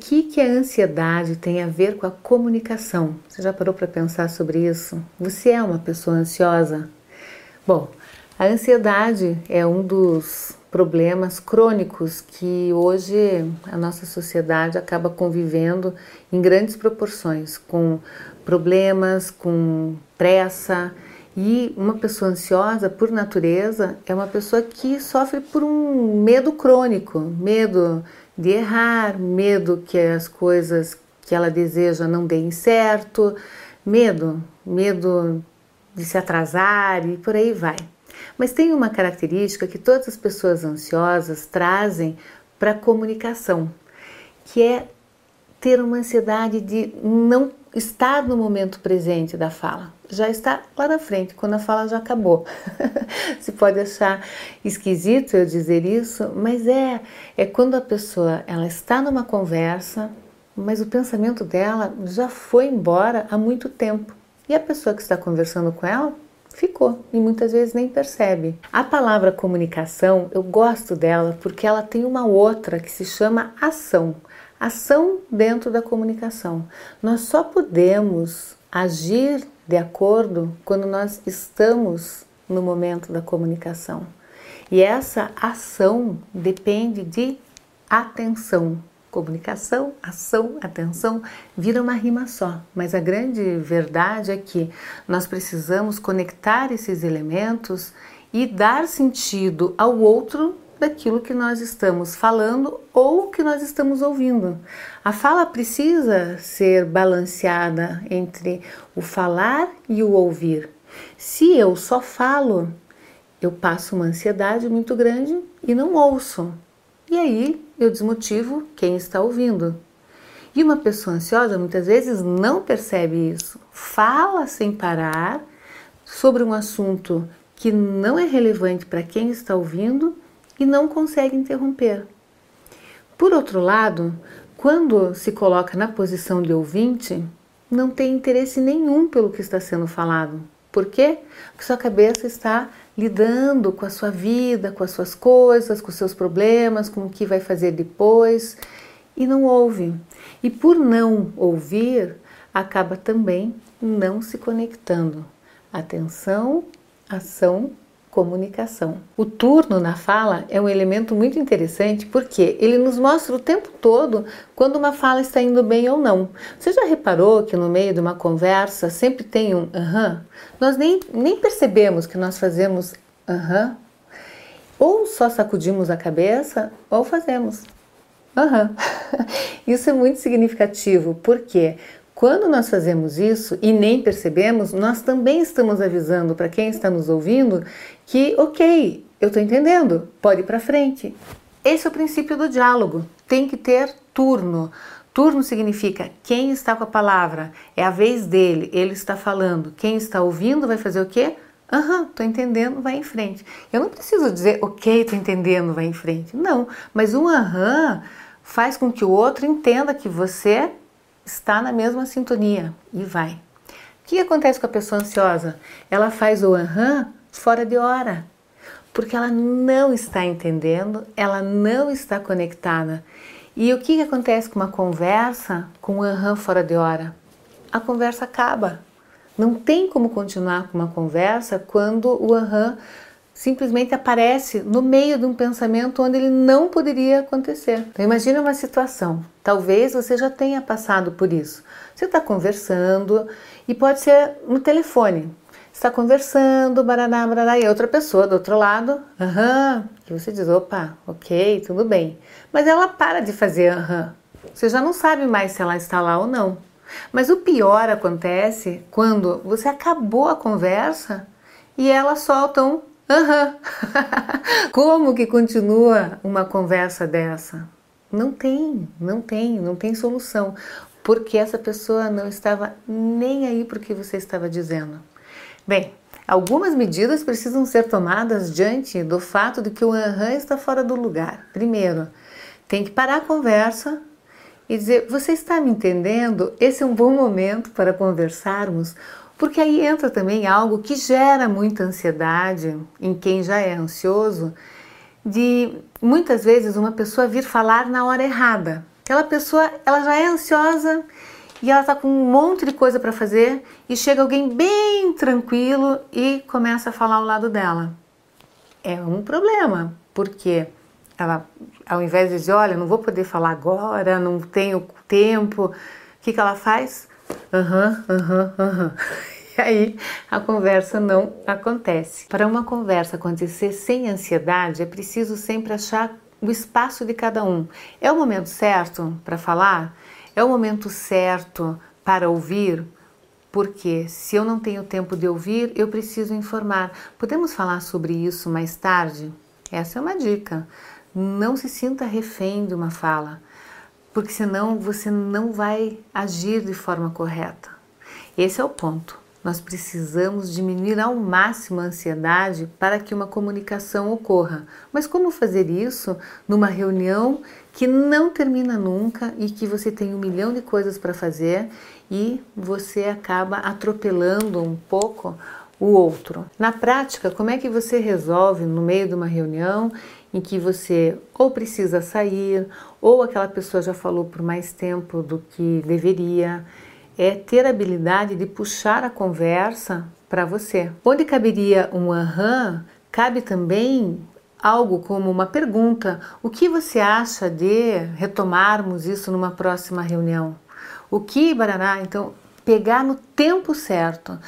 que, que a ansiedade tem a ver com a comunicação? Você já parou para pensar sobre isso? Você é uma pessoa ansiosa? Bom, a ansiedade é um dos problemas crônicos que hoje a nossa sociedade acaba convivendo em grandes proporções, com problemas, com pressa. E uma pessoa ansiosa, por natureza, é uma pessoa que sofre por um medo crônico, medo de errar, medo que as coisas que ela deseja não deem certo, medo, medo de se atrasar e por aí vai. Mas tem uma característica que todas as pessoas ansiosas trazem para a comunicação, que é ter uma ansiedade de não estar no momento presente da fala. Já está lá na frente, quando a fala já acabou. Se pode achar esquisito eu dizer isso, mas é é quando a pessoa ela está numa conversa, mas o pensamento dela já foi embora há muito tempo. E a pessoa que está conversando com ela ficou e muitas vezes nem percebe. A palavra comunicação, eu gosto dela porque ela tem uma outra que se chama ação. Ação dentro da comunicação. Nós só podemos agir de acordo quando nós estamos no momento da comunicação. E essa ação depende de atenção. Comunicação, ação, atenção, vira uma rima só. Mas a grande verdade é que nós precisamos conectar esses elementos e dar sentido ao outro daquilo que nós estamos falando ou que nós estamos ouvindo. A fala precisa ser balanceada entre o falar e o ouvir. Se eu só falo, eu passo uma ansiedade muito grande e não ouço. E aí eu desmotivo quem está ouvindo. E uma pessoa ansiosa muitas vezes não percebe isso. Fala sem parar sobre um assunto que não é relevante para quem está ouvindo e não consegue interromper. Por outro lado, quando se coloca na posição de ouvinte, não tem interesse nenhum pelo que está sendo falado. Por quê? Porque sua cabeça está lidando com a sua vida, com as suas coisas, com os seus problemas, com o que vai fazer depois e não ouve. E por não ouvir, acaba também não se conectando. Atenção, ação, comunicação. O turno na fala é um elemento muito interessante porque ele nos mostra o tempo todo quando uma fala está indo bem ou não. Você já reparou que no meio de uma conversa sempre tem um aham? Nós nem, nem percebemos que nós fazemos aham. Ou só sacudimos a cabeça ou fazemos. Uh -huh. Isso é muito significativo, porque quando nós fazemos isso e nem percebemos, nós também estamos avisando para quem está nos ouvindo que, ok, eu estou entendendo, pode ir para frente. Esse é o princípio do diálogo. Tem que ter turno. Turno significa quem está com a palavra, é a vez dele, ele está falando. Quem está ouvindo vai fazer o quê? Aham, estou entendendo, vai em frente. Eu não preciso dizer, ok, estou entendendo, vai em frente. Não, mas um aham faz com que o outro entenda que você está na mesma sintonia e vai. O que acontece com a pessoa ansiosa? Ela faz o aham fora de hora, porque ela não está entendendo, ela não está conectada. E o que acontece com uma conversa com o aham fora de hora? A conversa acaba. Não tem como continuar com uma conversa quando o aham simplesmente aparece no meio de um pensamento onde ele não poderia acontecer. Então imagine uma situação. Talvez você já tenha passado por isso. Você está conversando e pode ser no telefone. Está conversando, baraná, baraná, e outra pessoa do outro lado, aham, e você diz, opa, ok, tudo bem. Mas ela para de fazer aham. Você já não sabe mais se ela está lá ou não. Mas o pior acontece quando você acabou a conversa e ela solta um Aham. Como que continua uma conversa dessa? Não tem, não tem, não tem solução, porque essa pessoa não estava nem aí para o que você estava dizendo. Bem, algumas medidas precisam ser tomadas diante do fato de que o aham está fora do lugar. Primeiro, tem que parar a conversa e dizer: Você está me entendendo? Esse é um bom momento para conversarmos porque aí entra também algo que gera muita ansiedade em quem já é ansioso, de muitas vezes uma pessoa vir falar na hora errada. Aquela pessoa, ela já é ansiosa e ela está com um monte de coisa para fazer e chega alguém bem tranquilo e começa a falar ao lado dela. É um problema, porque ela, ao invés de dizer, olha, não vou poder falar agora, não tenho tempo, o que, que ela faz? Aham, aham, aham. E aí a conversa não acontece. Para uma conversa acontecer sem ansiedade, é preciso sempre achar o espaço de cada um. É o momento certo para falar? É o momento certo para ouvir? Porque se eu não tenho tempo de ouvir, eu preciso informar. Podemos falar sobre isso mais tarde? Essa é uma dica. Não se sinta refém de uma fala, porque senão você não vai agir de forma correta. Esse é o ponto. Nós precisamos diminuir ao máximo a ansiedade para que uma comunicação ocorra. Mas como fazer isso numa reunião que não termina nunca e que você tem um milhão de coisas para fazer e você acaba atropelando um pouco o outro? Na prática, como é que você resolve no meio de uma reunião em que você ou precisa sair ou aquela pessoa já falou por mais tempo do que deveria? é ter a habilidade de puxar a conversa para você. Onde caberia um aham, cabe também algo como uma pergunta: o que você acha de retomarmos isso numa próxima reunião? O que, Barará? Então, pegar no tempo certo.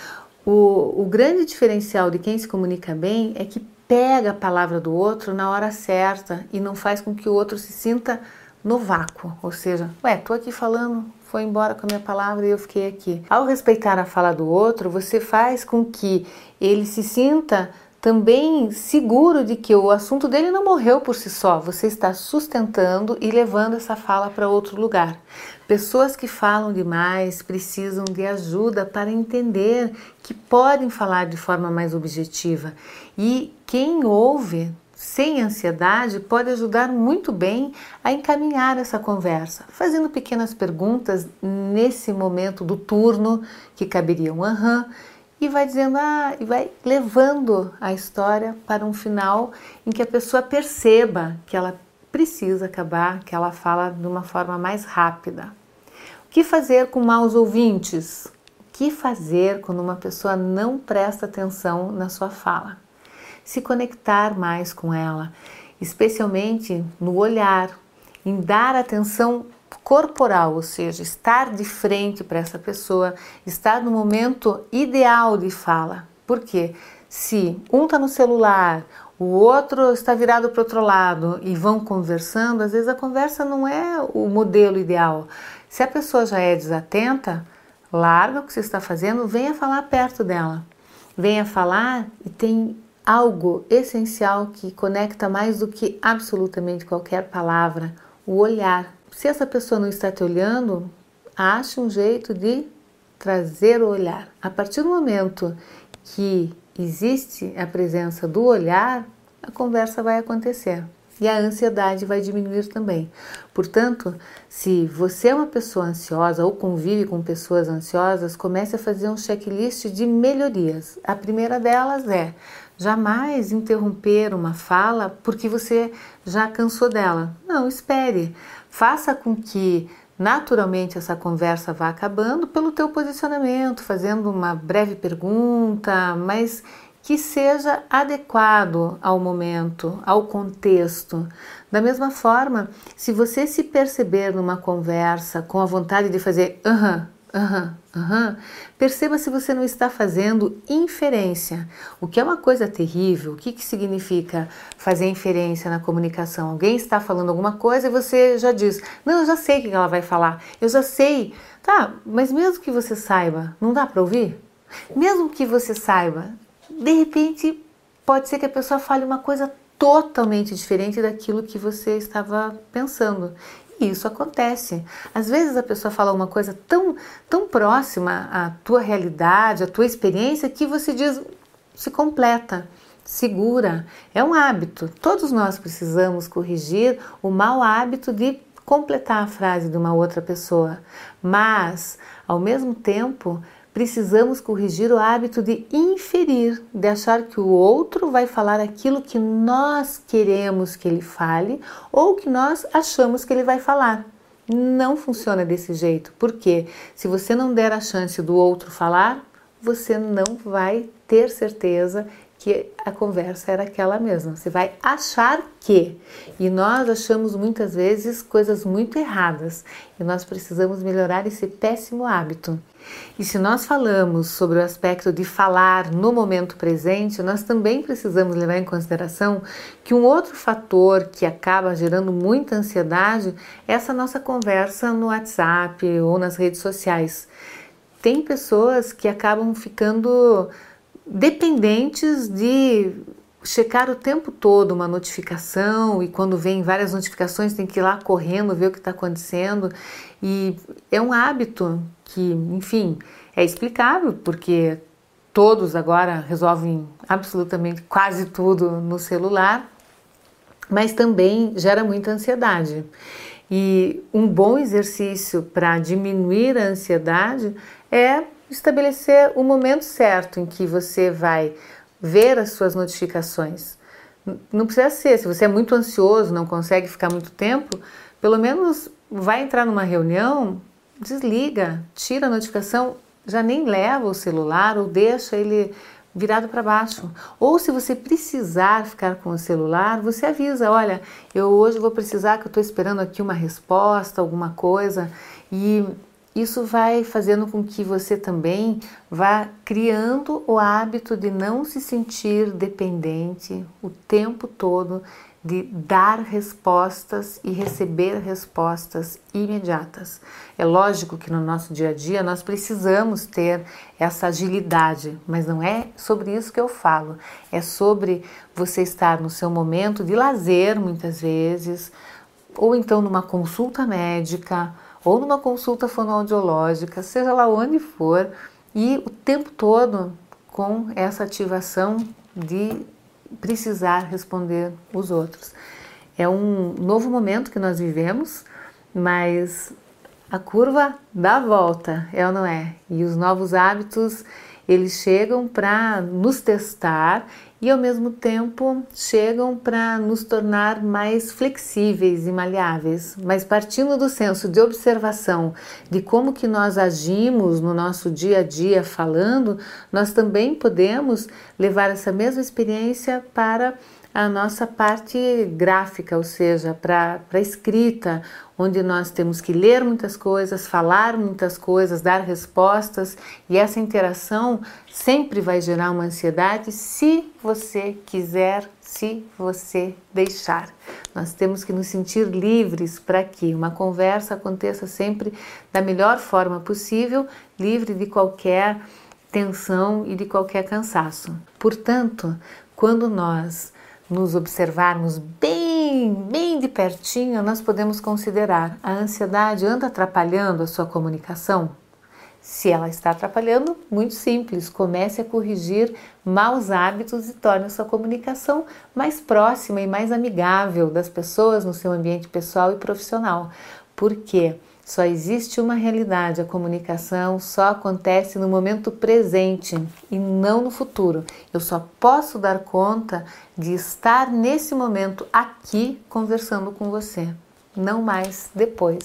O, o grande diferencial de quem se comunica bem é que pega a palavra do outro na hora certa e não faz com que o outro se sinta no vácuo, ou seja, ué, tô aqui falando, foi embora com a minha palavra e eu fiquei aqui. Ao respeitar a fala do outro, você faz com que ele se sinta também seguro de que o assunto dele não morreu por si só, você está sustentando e levando essa fala para outro lugar. Pessoas que falam demais precisam de ajuda para entender que podem falar de forma mais objetiva. E quem ouve sem ansiedade pode ajudar muito bem a encaminhar essa conversa, fazendo pequenas perguntas nesse momento do turno que caberia um aham e vai dizendo ah, e vai levando a história para um final em que a pessoa perceba que ela precisa acabar, que ela fala de uma forma mais rápida. O que fazer com maus ouvintes? O que fazer quando uma pessoa não presta atenção na sua fala? Se conectar mais com ela, especialmente no olhar, em dar atenção corporal, ou seja, estar de frente para essa pessoa, estar no momento ideal de fala. Por quê? Se um está no celular, o outro está virado para o outro lado e vão conversando, às vezes a conversa não é o modelo ideal. Se a pessoa já é desatenta, larga o que você está fazendo, venha falar perto dela. Venha falar e tem algo essencial que conecta mais do que absolutamente qualquer palavra, o olhar. Se essa pessoa não está te olhando, ache um jeito de trazer o olhar. A partir do momento que existe a presença do olhar, a conversa vai acontecer e a ansiedade vai diminuir também. Portanto, se você é uma pessoa ansiosa ou convive com pessoas ansiosas, comece a fazer um checklist de melhorias. A primeira delas é Jamais interromper uma fala porque você já cansou dela. Não, espere. Faça com que naturalmente essa conversa vá acabando pelo teu posicionamento, fazendo uma breve pergunta, mas que seja adequado ao momento, ao contexto. Da mesma forma, se você se perceber numa conversa com a vontade de fazer aham, uh -huh, Aham, uhum, aham. Uhum. Perceba se você não está fazendo inferência, o que é uma coisa terrível. O que, que significa fazer inferência na comunicação? Alguém está falando alguma coisa e você já diz: Não, eu já sei o que ela vai falar, eu já sei. Tá, mas mesmo que você saiba, não dá para ouvir? Mesmo que você saiba, de repente pode ser que a pessoa fale uma coisa totalmente diferente daquilo que você estava pensando isso acontece. Às vezes a pessoa fala uma coisa tão, tão próxima à tua realidade, à tua experiência, que você diz, se completa, segura. É um hábito. Todos nós precisamos corrigir o mau hábito de completar a frase de uma outra pessoa. Mas, ao mesmo tempo, precisamos corrigir o hábito de inferir, de achar que o outro vai falar aquilo que nós queremos que ele fale ou que nós achamos que ele vai falar. Não funciona desse jeito, porque se você não der a chance do outro falar, você não vai ter certeza que a conversa era aquela mesma. Você vai achar que. E nós achamos muitas vezes coisas muito erradas. E nós precisamos melhorar esse péssimo hábito. E se nós falamos sobre o aspecto de falar no momento presente, nós também precisamos levar em consideração que um outro fator que acaba gerando muita ansiedade é essa nossa conversa no WhatsApp ou nas redes sociais. Tem pessoas que acabam ficando dependentes de checar o tempo todo uma notificação e quando vem várias notificações tem que ir lá correndo ver o que está acontecendo e é um hábito que, enfim, é explicável porque todos agora resolvem absolutamente quase tudo no celular, mas também gera muita ansiedade. E um bom exercício para diminuir a ansiedade é estabelecer o momento certo em que você vai ver as suas notificações. Não precisa ser, se você é muito ansioso, não consegue ficar muito tempo, pelo menos vai entrar numa reunião, desliga, tira a notificação, já nem leva o celular ou deixa ele virado para baixo. Ou se você precisar ficar com o celular, você avisa, olha, eu hoje vou precisar que eu estou esperando aqui uma resposta, alguma coisa, e isso vai fazendo com que você também vá criando o hábito de não se sentir dependente o tempo todo de dar respostas e receber respostas imediatas. É lógico que no nosso dia a dia nós precisamos ter essa agilidade, mas não é sobre isso que eu falo. É sobre você estar no seu momento de lazer, muitas vezes, ou então numa consulta médica ou numa consulta fonoaudiológica, seja lá onde for, e o tempo todo com essa ativação de precisar responder os outros. É um novo momento que nós vivemos, mas a curva dá volta, é ou não é? E os novos hábitos, eles chegam para nos testar e ao mesmo tempo chegam para nos tornar mais flexíveis e maleáveis, mas partindo do senso de observação de como que nós agimos no nosso dia a dia falando, nós também podemos levar essa mesma experiência para a nossa parte gráfica, ou seja, para a escrita, onde nós temos que ler muitas coisas, falar muitas coisas, dar respostas, e essa interação sempre vai gerar uma ansiedade se você quiser, se você deixar. Nós temos que nos sentir livres para que uma conversa aconteça sempre da melhor forma possível, livre de qualquer tensão e de qualquer cansaço. Portanto, quando nós nos observarmos bem, bem de pertinho, nós podemos considerar a ansiedade anda atrapalhando a sua comunicação? Se ela está atrapalhando, muito simples, comece a corrigir maus hábitos e torne a sua comunicação mais próxima e mais amigável das pessoas no seu ambiente pessoal e profissional. Por quê? Só existe uma realidade, a comunicação só acontece no momento presente e não no futuro. Eu só posso dar conta de estar nesse momento aqui conversando com você, não mais depois.